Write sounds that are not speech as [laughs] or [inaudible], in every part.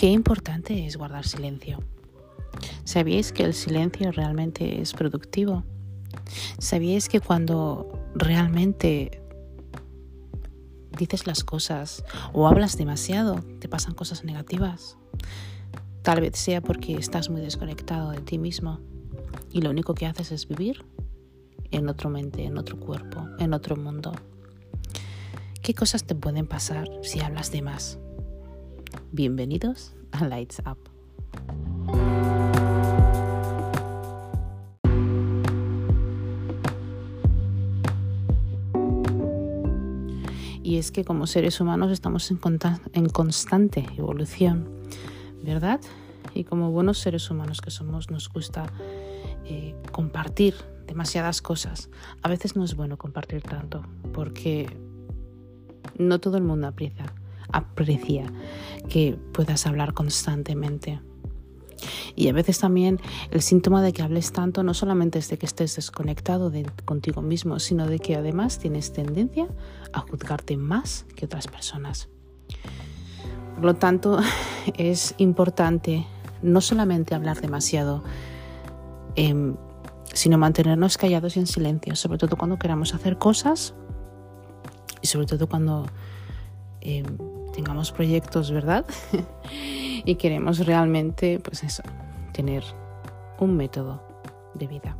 qué importante es guardar silencio. ¿Sabíais que el silencio realmente es productivo? ¿Sabíais que cuando realmente dices las cosas o hablas demasiado, te pasan cosas negativas? Tal vez sea porque estás muy desconectado de ti mismo y lo único que haces es vivir en otro mente, en otro cuerpo, en otro mundo. ¿Qué cosas te pueden pasar si hablas de más? Bienvenidos a Lights Up. Y es que como seres humanos estamos en, constante evolución, ¿verdad? Y como buenos seres humanos que somos, nos gusta eh, compartir demasiadas cosas. A veces no es bueno compartir tanto, porque no todo el mundo aprecia, aprecia que puedas hablar constantemente. Y a veces también el síntoma de que hables tanto no solamente es de que estés desconectado de contigo mismo, sino de que además tienes tendencia a juzgarte más que otras personas. Por lo tanto, [laughs] es importante no solamente hablar demasiado, em, sino mantenernos callados y en silencio, sobre todo cuando queramos hacer cosas y sobre todo cuando em, tengamos proyectos, ¿verdad? [laughs] y queremos realmente, pues eso, tener un método de vida.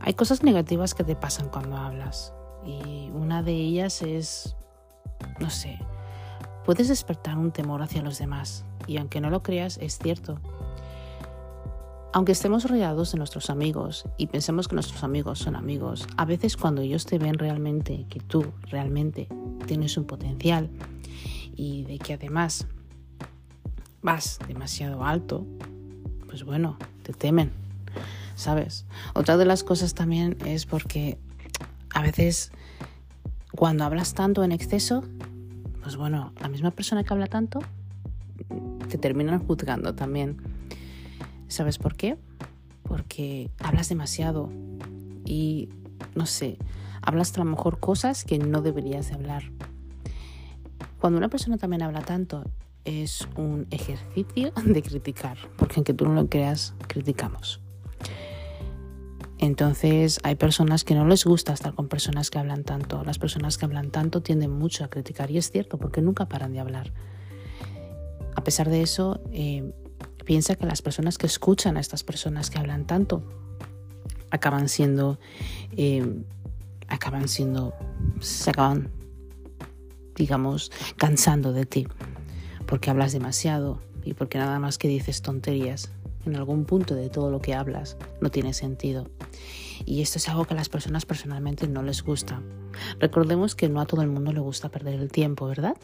Hay cosas negativas que te pasan cuando hablas y una de ellas es, no sé, puedes despertar un temor hacia los demás y aunque no lo creas, es cierto. Aunque estemos rodeados de nuestros amigos y pensemos que nuestros amigos son amigos, a veces cuando ellos te ven realmente que tú realmente tienes un potencial y de que además vas demasiado alto, pues bueno, te temen, ¿sabes? Otra de las cosas también es porque a veces cuando hablas tanto en exceso, pues bueno, la misma persona que habla tanto te terminan juzgando también. ¿Sabes por qué? Porque hablas demasiado y, no sé, hablas a lo mejor cosas que no deberías de hablar. Cuando una persona también habla tanto, es un ejercicio de criticar, porque aunque tú no lo creas, criticamos. Entonces hay personas que no les gusta estar con personas que hablan tanto. Las personas que hablan tanto tienden mucho a criticar y es cierto porque nunca paran de hablar. A pesar de eso, eh, piensa que las personas que escuchan a estas personas que hablan tanto acaban siendo, eh, acaban siendo, se acaban, digamos, cansando de ti, porque hablas demasiado y porque nada más que dices tonterías. En algún punto de todo lo que hablas no tiene sentido. Y esto es algo que a las personas personalmente no les gusta. Recordemos que no a todo el mundo le gusta perder el tiempo, ¿verdad?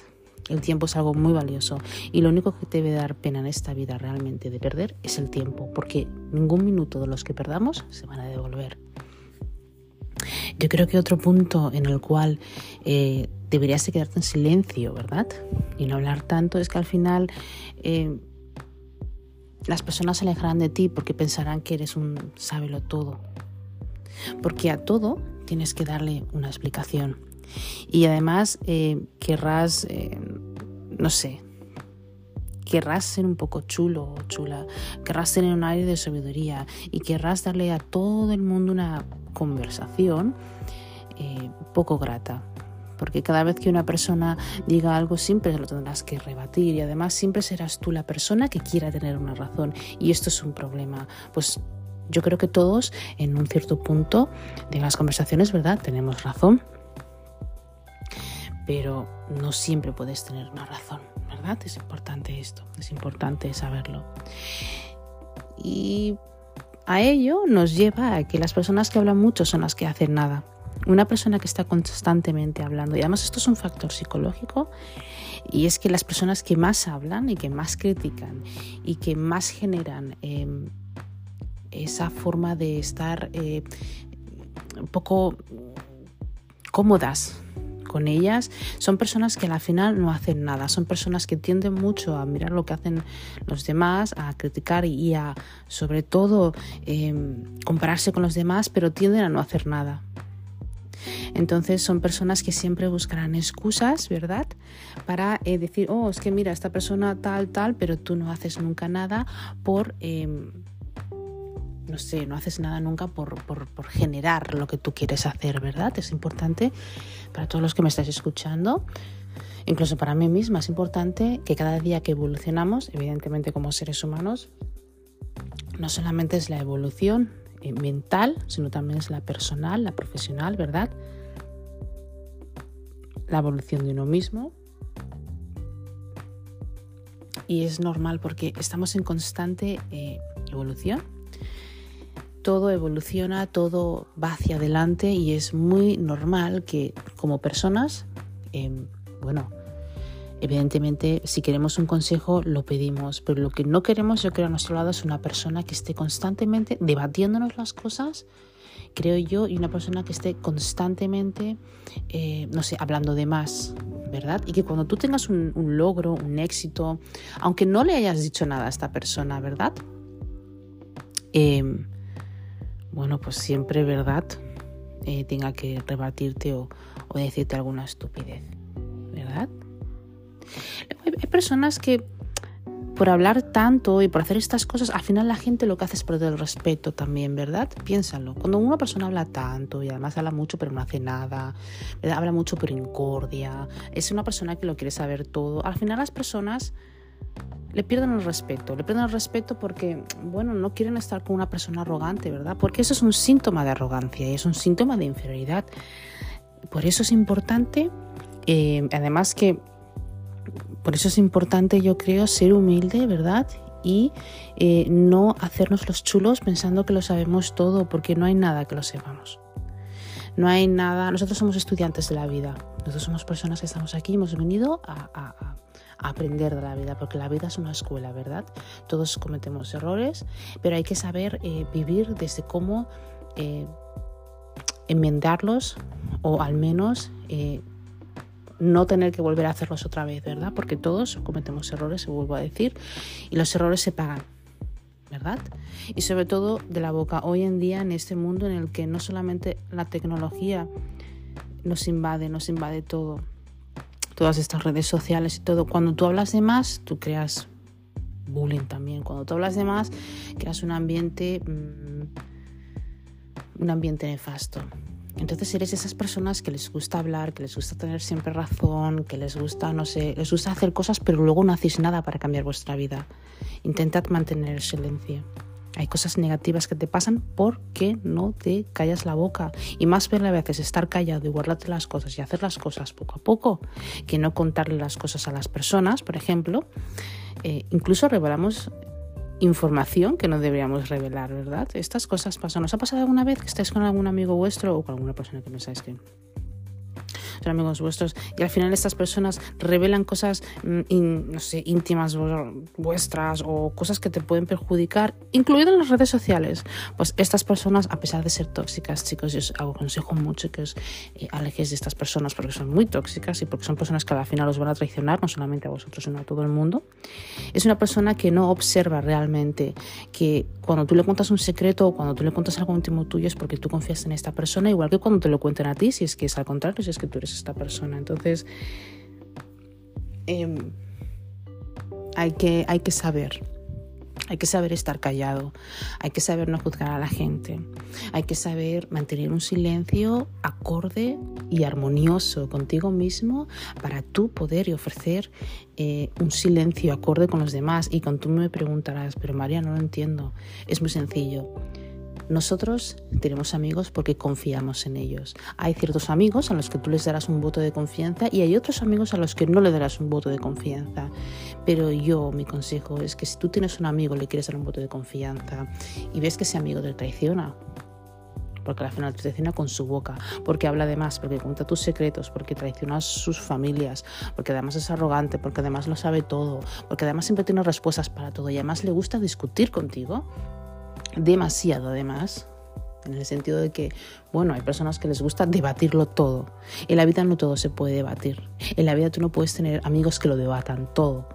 El tiempo es algo muy valioso y lo único que debe dar pena en esta vida realmente de perder es el tiempo, porque ningún minuto de los que perdamos se van a devolver. Yo creo que otro punto en el cual eh, deberías de quedarte en silencio, ¿verdad? Y no hablar tanto es que al final eh, las personas se alejarán de ti porque pensarán que eres un sábelo todo. Porque a todo tienes que darle una explicación. Y además eh, querrás, eh, no sé, querrás ser un poco chulo o chula, querrás tener un aire de sabiduría y querrás darle a todo el mundo una conversación eh, poco grata. Porque cada vez que una persona diga algo siempre lo tendrás que rebatir y además siempre serás tú la persona que quiera tener una razón y esto es un problema. Pues yo creo que todos en un cierto punto de las conversaciones, ¿verdad? Tenemos razón, pero no siempre puedes tener una razón, ¿verdad? Es importante esto, es importante saberlo. Y a ello nos lleva a que las personas que hablan mucho son las que hacen nada. Una persona que está constantemente hablando, y además esto es un factor psicológico, y es que las personas que más hablan y que más critican y que más generan em, esa forma de estar eh, un poco cómodas con ellas, son personas que al final no hacen nada, son personas que tienden mucho a mirar lo que hacen los demás, a criticar y a sobre todo em, compararse con los demás, pero tienden a no hacer nada. Entonces son personas que siempre buscarán excusas, ¿verdad? Para eh, decir, oh, es que mira, esta persona tal, tal, pero tú no haces nunca nada por... Em, no sé, no haces nada nunca por, por, por, generar lo que tú quieres hacer, ¿verdad? Es importante para todos los que me estáis escuchando, incluso para mí misma, es importante que cada día que evolucionamos, evidentemente como seres humanos, no solamente es la evolución eh, mental, sino también es la personal, la profesional, ¿verdad? La evolución de uno mismo. Y es normal porque estamos en constante eh, evolución. Todo evoluciona, todo va hacia adelante y es muy normal que como personas, em, bueno, Evidentemente, si queremos un consejo, lo pedimos, pero lo que no queremos, yo creo, a nuestro lado es una persona que esté constantemente debatiéndonos las cosas, creo yo, y una persona que esté constantemente, eh, no sé, hablando de más, ¿verdad? Y que cuando tú tengas un, logro, un éxito, aunque no le hayas dicho nada a esta persona, ¿verdad? Em, bueno, pues siempre, ¿verdad? Eh, tenga que rebatirte o decirte alguna estupidez, ¿verdad? Hay personas que por hablar tanto y por hacer estas cosas, al final la gente lo que hace es perder el respeto también, ¿verdad? Piénsalo. Cuando una persona habla tanto y además habla mucho pero no hace nada, habla mucho pero incordia, es una persona que lo quiere saber todo, al final las personas le pierden el respeto, le pierden el respeto porque, bueno, no quieren estar con una persona arrogante, ¿verdad? Porque eso es un síntoma de arrogancia y es un síntoma de inferioridad. Por eso es importante, eh, además que por eso es importante, yo creo, ser humilde, ¿verdad? Y eh, no hacernos los chulos pensando que lo sabemos todo, porque no hay nada que lo sepamos. No hay nada, nosotros somos estudiantes de la vida, nosotros somos personas que estamos aquí, hemos venido a, aprender de la vida, porque la vida es una escuela, ¿verdad? Todos cometemos errores, pero hay que saber eh, vivir desde cómo eh, enmendarlos o al menos no tener que volver a hacerlos otra vez, ¿verdad? Porque todos cometemos errores, se vuelvo a decir, y los errores se pagan, ¿verdad? Y sobre todo de la boca, hoy en día en este mundo en el que no solamente la tecnología nos invade, nos invade todo, todas estas redes sociales y todo, cuando tú hablas de más, tú creas bullying también, cuando tú hablas de más, creas un ambiente, mm, un ambiente nefasto. Entonces eres esas personas que les gusta hablar, que les gusta tener siempre razón, que les gusta, no sé, les gusta hacer cosas, pero luego no hacéis nada para cambiar vuestra vida. Intentad mantener el silencio. Hay cosas negativas que te pasan porque no te callas la boca. Y más vale a veces estar callado y guardarte las cosas y hacer las cosas poco a poco que no contarle las cosas a las personas, por ejemplo. Eh, incluso revelamos información que no deberíamos revelar, ¿verdad? Estas cosas pasan. ¿Os ha pasado alguna vez que estáis con algún amigo vuestro o con alguna persona que pensáis que son amigos vuestros y al final estas personas revelan cosas mm, no sé, íntimas vuestras o cosas que te pueden perjudicar, incluido en las redes sociales. Pues estas personas, a pesar de ser tóxicas, chicos, yo os aconsejo mucho que os eh, alejéis de estas personas porque son muy tóxicas y porque son personas que al final os van a traicionar, no solamente a vosotros, sino a todo el mundo. Es una persona que no observa realmente que cuando tú le cuentas un secreto o cuando tú le cuentas algo íntimo tuyo es porque tú confías en esta persona, igual que cuando te lo cuenten a ti, si es que es al contrario, si es que tú eres esta persona. Entonces, em, hay, que, hay que saber. Hay que saber estar callado, hay que saber no juzgar a la gente, hay que saber mantener un silencio acorde y armonioso contigo mismo para tú poder y ofrecer eh, un silencio acorde con los demás. Y cuando tú me preguntarás, pero María, no lo entiendo, es muy sencillo nosotros tenemos amigos porque confiamos en ellos. Hay ciertos amigos a los que tú les darás un voto de confianza y hay otros amigos a los que no le darás un voto de confianza. Pero yo, mi consejo es que si tú tienes un amigo, le quieres dar un voto de confianza y ves que ese amigo te traiciona, porque al final te traiciona con su boca, porque habla de más, porque cuenta tus secretos, porque traiciona a sus familias, porque además es arrogante, porque además lo sabe todo, porque además siempre tiene respuestas para todo y además le gusta discutir contigo, demasiado además, en el sentido de que, bueno, hay personas que les gusta debatirlo todo. En la vida no todo se puede debatir. En la vida tú no puedes tener amigos que lo debatan todo.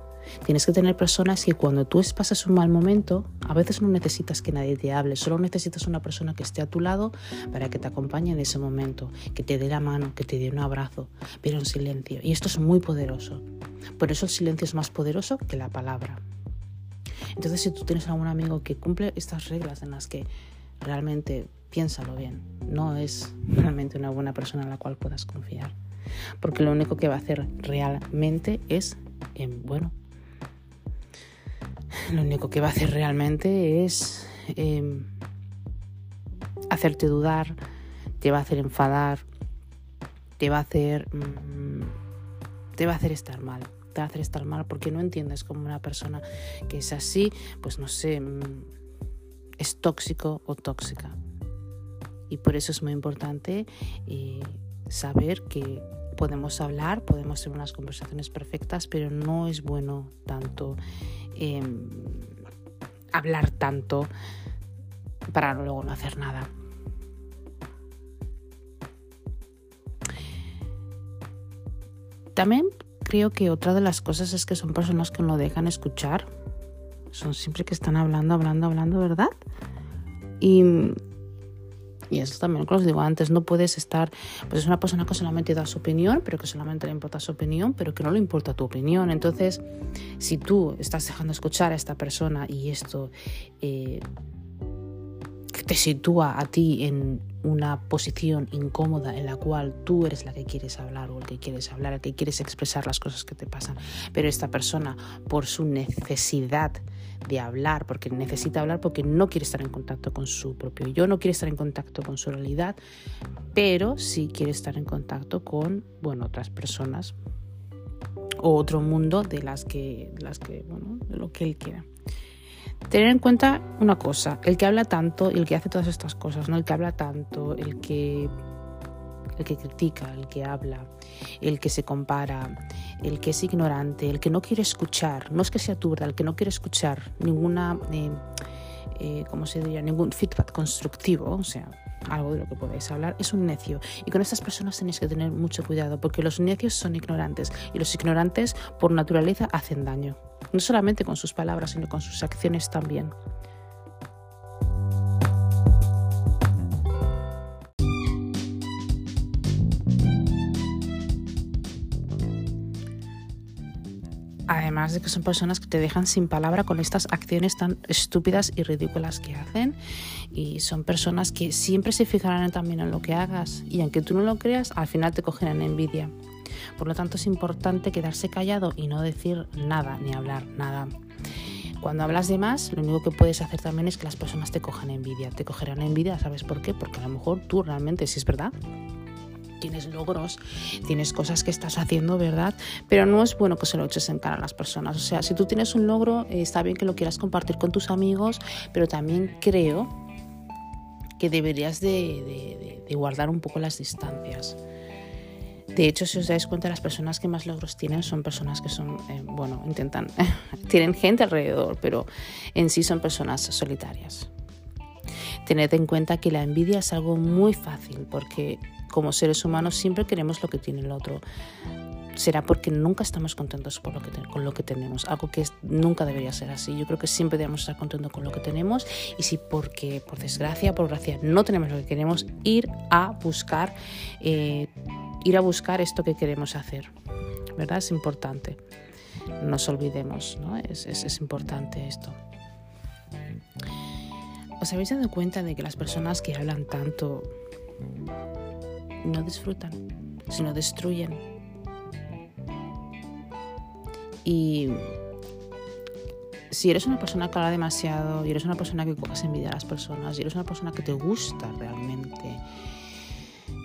Tienes que tener personas que cuando tú pasas un mal momento, a veces no necesitas que nadie te hable, solo necesitas una persona que esté a tu lado para que te acompañe en ese momento, que te dé la mano, que te dé un abrazo, pero en silencio. Y esto es muy poderoso. Por eso el silencio es más poderoso que la palabra. Entonces, si tú tienes algún amigo que cumple estas reglas en las que realmente piénsalo bien, no es realmente una buena persona en la cual puedas confiar. Porque lo único que va a hacer realmente es, em, bueno, lo único que va a hacer realmente es em, hacerte dudar, te va a hacer enfadar, te va a hacer, mm, te va a hacer estar mal hacer estar mal porque no entiendes como una persona que es así, pues no sé, mm, es tóxico o tóxica. Y por eso es muy importante eh, saber que podemos hablar, podemos tener unas conversaciones perfectas, pero no es bueno tanto em, hablar tanto para luego no hacer nada. También creo que otra de las cosas es que son personas que no dejan escuchar. Son siempre que están hablando, hablando, hablando, ¿verdad? Y, y eso también, como os digo antes, no puedes estar, pues es una persona que solamente da su opinión, pero que solamente le importa su opinión, pero que no le importa tu opinión. Entonces, si tú estás dejando escuchar a esta persona y esto eh, te sitúa a ti en una posición incómoda en la cual tú eres la que quieres hablar o el que quieres hablar, el que quieres expresar las cosas que te pasan, pero esta persona por su necesidad de hablar, porque necesita hablar porque no quiere estar en contacto con su propio yo, no quiere estar en contacto con su realidad, pero sí quiere estar en contacto con, bueno, otras personas o otro mundo de las que, las que bueno, de lo que él quiera. Tener en cuenta una cosa, el que habla tanto y el que hace todas estas cosas, ¿no? El que habla tanto, el que el que critica, el que habla, el que se compara, el que es ignorante, el que no quiere escuchar, no es que sea turda, el que no quiere escuchar ninguna, eh, eh, ¿cómo se diría? Ningún feedback constructivo, o sea, algo de lo que podéis hablar, es un necio. Y con estas personas tenéis que tener mucho cuidado, porque los necios son ignorantes y los ignorantes por naturaleza hacen daño no solamente con sus palabras, sino con sus acciones también. Además de que son personas que te dejan sin palabra con estas acciones tan estúpidas y ridículas que hacen. Y son personas que siempre se fijarán también en lo que hagas. Y aunque tú no lo creas, al final te cogen en envidia. Por lo tanto, es importante quedarse callado y no decir nada ni hablar nada. Cuando hablas de más, lo único que puedes hacer también es que las personas te cojan envidia. Te cogerán envidia, ¿sabes por qué? Porque a lo mejor tú realmente, si es verdad, tienes logros, tienes cosas que estás haciendo, ¿verdad? Pero no es bueno que se lo eches en cara a las personas. O sea, si tú tienes un logro, eh, está bien que lo quieras compartir con tus amigos, pero también creo que deberías de guardar un poco las distancias. De hecho, si os dais cuenta, las personas que más logros tienen son personas que son, eh, bueno, intentan, [laughs] tienen gente alrededor, pero en sí son personas solitarias. Tened en cuenta que la envidia es algo muy fácil porque como seres humanos siempre queremos lo que tiene el otro. Será porque nunca estamos contentos con lo que tenemos, algo que nunca debería ser así. Yo creo que siempre debemos estar contentos con lo que tenemos y si porque, por desgracia, por gracia, no tenemos lo que queremos, ir a buscar eh, ir a buscar esto que queremos hacer. ¿Verdad? Es importante. No nos olvidemos, ¿no? Es, es, importante esto. ¿Os habéis dado cuenta de que las personas que hablan tanto no disfrutan, sino destruyen? Y si eres una persona que habla demasiado y eres una persona que coges envidia a las personas y eres una persona que te gusta realmente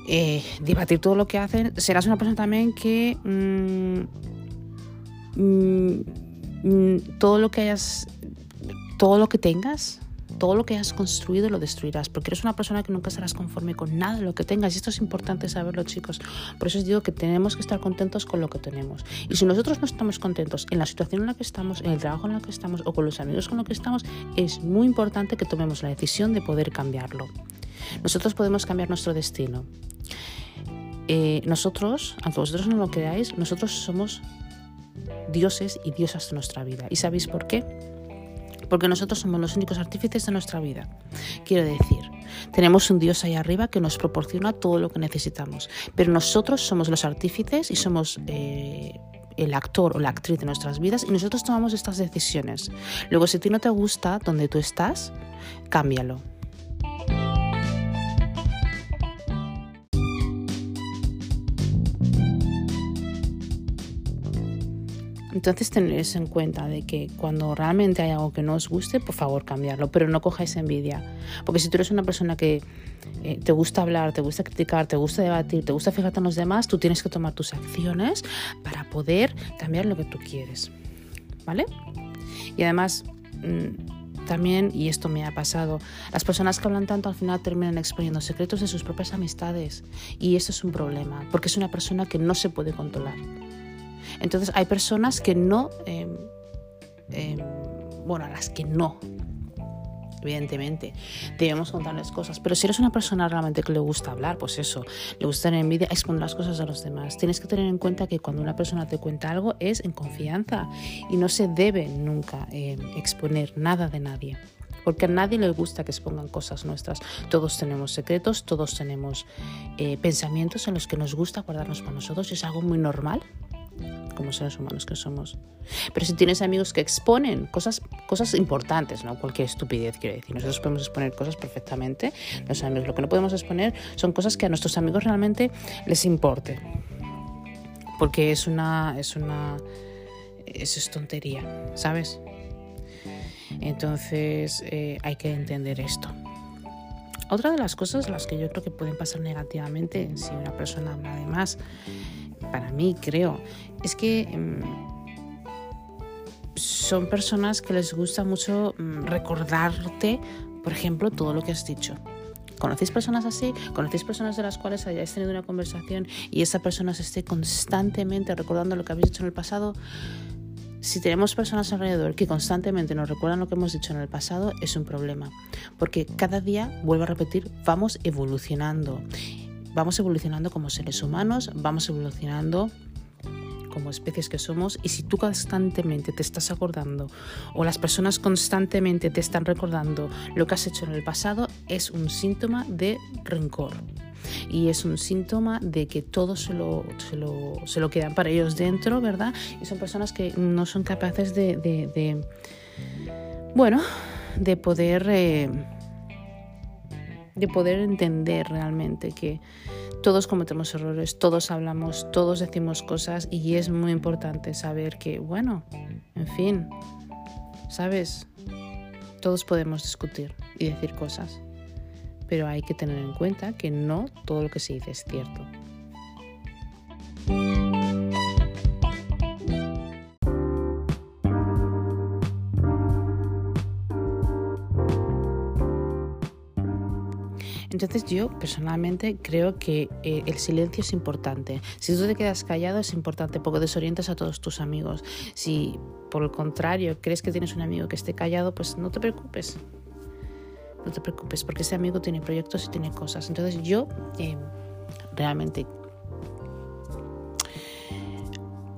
eh, debatir todo lo que hacen, serás una persona también que mm, mm, mm, todo lo que hayas, todo lo que tengas, todo lo que hayas construido lo destruirás, porque eres una persona que nunca estarás conforme con nada de lo que tengas. Y esto es importante saberlo, chicos. Por eso os digo que tenemos que estar contentos con lo que tenemos. Y si nosotros no estamos contentos en la situación en la que estamos, en el trabajo en el que estamos o con los amigos con los que estamos, es muy importante que tomemos la decisión de poder cambiarlo. Nosotros podemos cambiar nuestro destino. Eh, nosotros, aunque vosotros no lo creáis, nosotros somos dioses y diosas de nuestra vida. ¿Y sabéis por qué? Porque nosotros somos los únicos artífices de nuestra vida. Quiero decir, tenemos un Dios ahí arriba que nos proporciona todo lo que necesitamos, pero nosotros somos los artífices y somos eh, el actor o la actriz de nuestras vidas y nosotros tomamos estas decisiones. Luego, si a ti no te gusta donde tú estás, cámbialo. Entonces tener en cuenta de que cuando realmente hay algo que no os guste, por favor cambiarlo, pero no cojáis envidia. Porque si tú eres una persona que eh, te gusta hablar, te gusta criticar, te gusta debatir, te gusta fijarte en los demás, tú tienes que tomar tus acciones para poder cambiar lo que tú quieres. ¿Vale? Y además... Mm, también, y esto me ha pasado, las personas que hablan tanto al final terminan exponiendo secretos de sus propias amistades. Y esto es un problema, porque es una persona que no se puede controlar. Entonces hay personas que no, em, bueno, a las que no, evidentemente, debemos contarles cosas. Pero si eres una persona realmente que le gusta hablar, pues eso, le gusta tener envidia, exponer las cosas a los demás. Tienes que tener en cuenta que cuando una persona te cuenta algo es en confianza y no se debe nunca em, exponer nada de nadie. Porque a nadie le gusta que expongan cosas nuestras. Todos tenemos secretos, todos tenemos eh, pensamientos en los que nos gusta guardarnos para nosotros es algo muy normal como seres humanos que somos. Pero si tienes amigos que exponen cosas, cosas importantes, no cualquier estupidez, quiero decir, nosotros podemos exponer cosas perfectamente, los amigos, lo que no podemos exponer son cosas que a nuestros amigos realmente les importe. Porque es una, es una, eso es tontería, ¿sabes? Entonces eh, hay que entender esto. Otra de las cosas las que yo creo que pueden pasar negativamente si una persona habla de más para mí creo, es que mm, son personas que les gusta mucho mm, recordarte, por ejemplo, todo lo que has dicho. ¿Conocéis personas así? ¿Conocéis personas de las cuales hayáis tenido una conversación y esa persona se esté constantemente recordando lo que habéis dicho en el pasado? Si tenemos personas alrededor que constantemente nos recuerdan lo que hemos dicho en el pasado, es un problema. Porque cada día, vuelvo a repetir, vamos evolucionando vamos evolucionando como seres humanos, vamos evolucionando como especies que somos y si tú constantemente te estás acordando o las personas constantemente te están recordando lo que has hecho en el pasado, es un síntoma de rencor. Y es un síntoma de que todo se lo, se lo, quedan para ellos dentro, ¿verdad? Y son personas que no son capaces de, bueno, de poder... Eh, de poder entender realmente que todos cometemos errores, todos hablamos, todos decimos cosas y es muy importante saber que, bueno, en fin, ¿sabes? Todos podemos discutir y decir cosas, pero hay que tener en cuenta que no todo lo que se dice es cierto. Entonces yo personalmente creo que eh, el silencio es importante. Si tú te quedas callado es importante porque desorientas a todos tus amigos. Si por el contrario crees que tienes un amigo que esté callado, pues no te preocupes. No te preocupes porque ese amigo tiene proyectos y tiene cosas. Entonces yo eh, realmente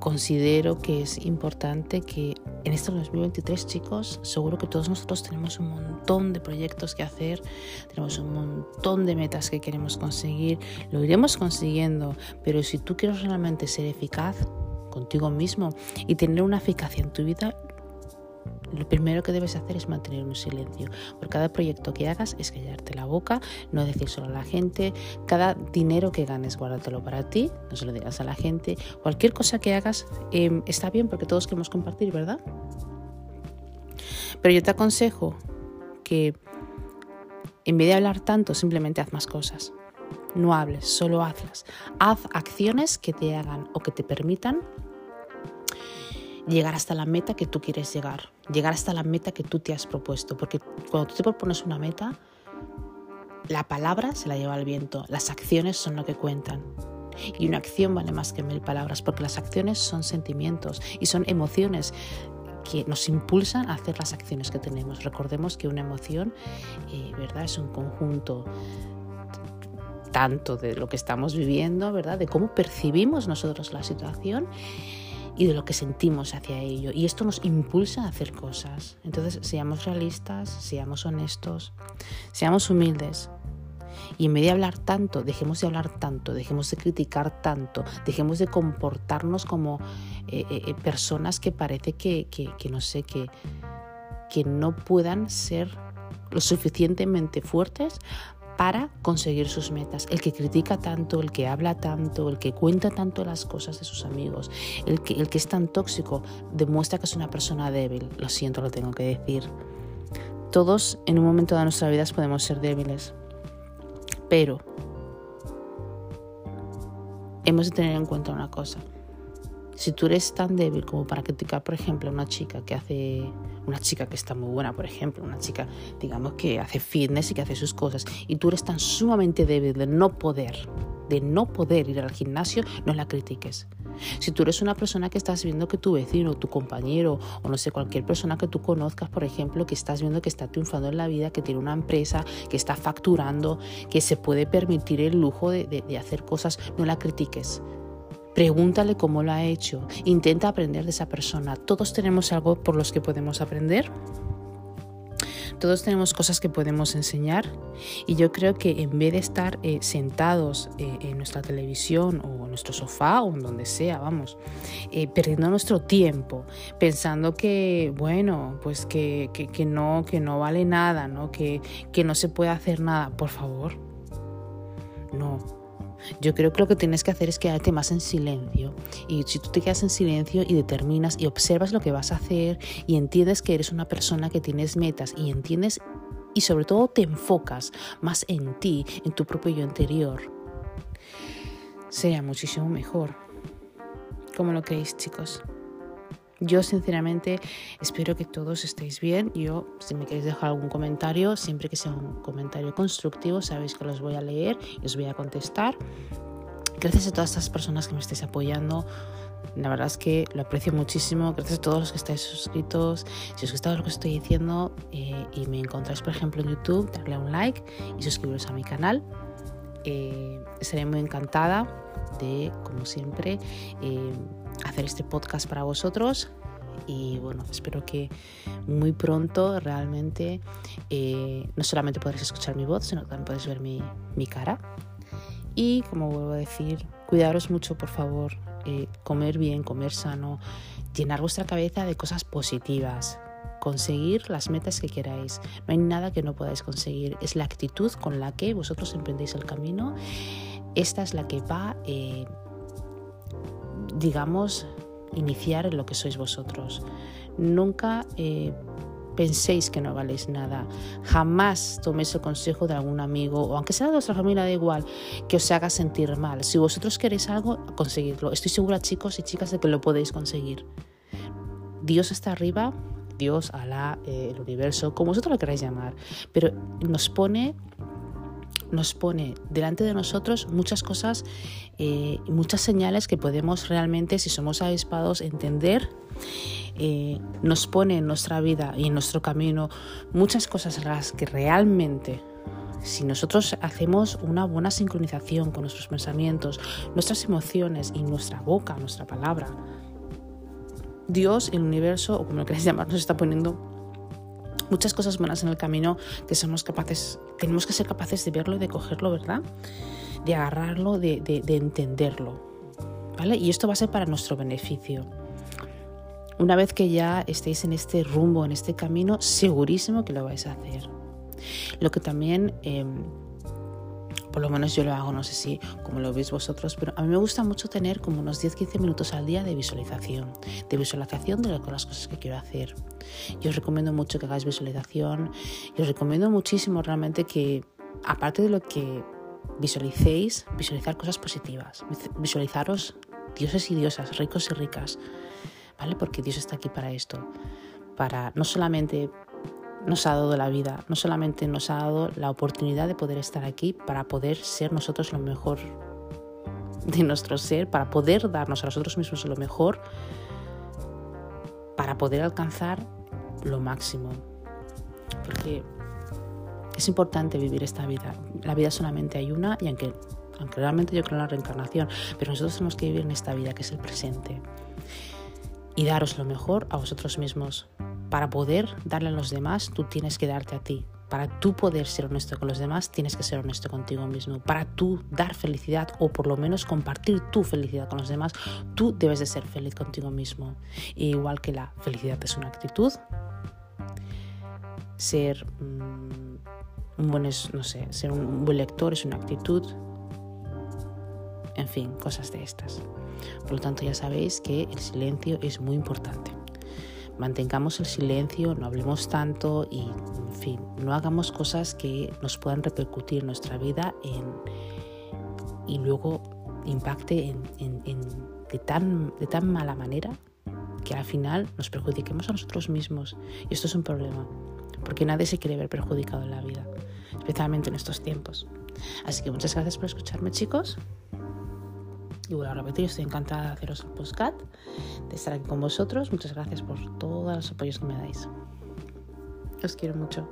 considero que es importante que en este 2023, chicos, seguro que todos nosotros tenemos un montón de proyectos que hacer, tenemos un montón de metas que queremos conseguir, lo iremos consiguiendo, pero si tú quieres realmente ser eficaz contigo mismo y tener una eficacia en tu vida, lo primero que debes hacer es mantener un silencio. Por cada proyecto que hagas es callarte la boca, no decir solo a la gente. Cada dinero que ganes, guárdatelo para ti, no se lo digas a la gente. Cualquier cosa que hagas em, está bien porque todos queremos compartir, ¿verdad? Pero yo te aconsejo que en vez de hablar tanto, simplemente haz más cosas. No hables, solo hazlas. Haz acciones que te hagan o que te permitan llegar hasta la meta que tú quieres llegar, llegar hasta la meta que tú te has propuesto, porque cuando tú te propones una meta, la palabra se la lleva al viento, las acciones son lo que cuentan. Y una acción vale más que mil palabras, porque las acciones son sentimientos y son emociones que nos impulsan a hacer las acciones que tenemos. Recordemos que una emoción, eh, ¿verdad? Es un conjunto tanto de lo que estamos viviendo, ¿verdad? De cómo percibimos nosotros la situación y de lo que sentimos hacia ello. Y esto nos impulsa a hacer cosas. Entonces, seamos realistas, seamos honestos, seamos humildes. Y en vez de hablar tanto, dejemos de hablar tanto, dejemos de criticar tanto, dejemos de comportarnos como eh, eh, eh, personas que parece que, que, no sé, que, que no puedan ser lo suficientemente fuertes para conseguir sus metas. El que critica tanto, el que habla tanto, el que cuenta tanto las cosas de sus amigos, el que, es tan tóxico, demuestra que es una persona débil. Lo siento, lo tengo que decir. Todos en un momento de nuestra vida podemos ser débiles, pero hemos de tener en cuenta una cosa. Si tú eres tan débil como para criticar, por ejemplo, a una chica que hace una chica que está muy buena, por ejemplo, una chica, digamos, que hace fitness y que hace sus cosas, y tú eres tan sumamente débil de no poder, de no poder ir al gimnasio, no la critiques. Si tú eres una persona que estás viendo que tu vecino, tu compañero o no sé, cualquier persona que tú conozcas, por ejemplo, que estás viendo que está triunfando en la vida, que tiene una empresa, que está facturando, que se puede permitir el lujo de, de hacer cosas, no la critiques. Pregúntale cómo lo ha hecho. Intenta aprender de esa persona. Todos tenemos algo por los que podemos aprender. Todos tenemos cosas que podemos enseñar y yo creo que en vez de estar eh, sentados eh, en nuestra televisión o en nuestro sofá o en donde sea, vamos, eh, perdiendo nuestro tiempo, pensando que, bueno, pues que, que, no, que no vale nada, ¿no? Que, que no se puede hacer nada, por favor, no, yo creo que lo que tienes que hacer es quedarte más en silencio. Y si tú te quedas en silencio y determinas y observas lo que vas a hacer y entiendes que eres una persona que tienes metas y entiendes y sobre todo te enfocas más en ti, en tu propio yo interior, sería muchísimo mejor. ¿Cómo lo creéis, chicos? Yo sinceramente espero que todos estéis bien. Yo, si me queréis dejar algún comentario, siempre que sea un comentario constructivo, sabéis que los voy a leer y os voy a contestar. Gracias a todas estas personas que me estáis apoyando. La verdad es que lo aprecio muchísimo. Gracias a todos los que estáis suscritos. Si os gusta lo que estoy diciendo eh, y me encontráis, por ejemplo, en YouTube, darle un like y suscribiros a mi canal. Eh, estaré muy encantada de, como siempre, eh, hacer este podcast para vosotros y bueno, espero que muy pronto realmente eh, no solamente podréis escuchar mi voz, sino también podréis ver mi, mi cara. Y como vuelvo a decir, cuidaros mucho, por favor, eh, comer bien, comer sano, llenar vuestra cabeza de cosas positivas, conseguir las metas que queráis. No hay nada que no podáis conseguir. Es la actitud con la que vosotros emprendéis el camino. Esta es la que va eh, digamos, iniciar en lo que sois vosotros. Nunca eh, penséis que no valéis nada. Jamás toméis el consejo de algún amigo, o aunque sea de vuestra familia, da igual, que os haga sentir mal. Si vosotros queréis algo, conseguidlo. Estoy segura, chicos y chicas, de que lo podéis conseguir. Dios está arriba, Dios, Alá, eh, el universo, como vosotros lo queráis llamar, pero nos pone nos pone delante de nosotros muchas cosas, eh, muchas señales que podemos realmente, si somos avispados, entender. Eh, nos pone en nuestra vida y en nuestro camino muchas cosas las que realmente si nosotros hacemos una buena sincronización con nuestros pensamientos, nuestras emociones y nuestra boca, nuestra palabra, Dios, el universo, o como lo queráis [laughs] llamar, nos está poniendo muchas cosas buenas en el camino que somos capaces, tenemos que ser capaces de verlo de cogerlo, ¿verdad? De agarrarlo, de, de, entenderlo. ¿Vale? Y esto va a ser para nuestro beneficio. Una vez que ya estéis en este rumbo, en este camino, segurísimo que lo vais a hacer. Lo que también em, por lo menos yo lo hago, no sé si como lo veis vosotros, pero a mí me gusta mucho tener como unos 10-15 minutos al día de visualización, de visualización de las cosas que quiero hacer. Yo os recomiendo mucho que hagáis visualización y os recomiendo muchísimo realmente que, aparte de lo que visualicéis, visualizar cosas positivas, visualizaros dioses y diosas, ricos y ricas, ¿vale? Porque Dios está aquí para esto, para no solamente nos ha dado la vida, no solamente nos ha dado la oportunidad de poder estar aquí para poder ser nosotros lo mejor de nuestro ser, para poder darnos a nosotros mismos lo mejor, para poder alcanzar lo máximo. Porque es importante vivir esta vida. La vida solamente hay una y aunque, aunque realmente yo creo en la reencarnación, pero nosotros tenemos que vivir en esta vida que es el presente. y daros lo mejor a vosotros mismos. Para poder darle a los demás, tú tienes que darte a ti. Para tú poder ser honesto con los demás, tienes que ser honesto contigo mismo. Para tú dar felicidad o por lo menos compartir tu felicidad con los demás, tú debes de ser feliz contigo mismo. igual que la felicidad es una actitud, ser mm, un buen, no sé, ser un buen lector es una actitud, en fin, cosas de estas. Por lo tanto, ya sabéis que el silencio es muy importante. Mantengamos el silencio, no hablemos tanto y, en fin, no hagamos cosas que nos puedan repercutir en nuestra vida y luego impacte de, tan, de tan mala manera que al final nos perjudiquemos a nosotros mismos. Y esto es un problema, porque nadie se quiere ver perjudicado en la vida, especialmente en estos tiempos. Así que muchas gracias por escucharme, chicos. Y vuelvo a repetir, estoy encantada de haceros el postcat, de estar aquí con vosotros. Muchas gracias por todos los apoyos que me dais. Os quiero mucho.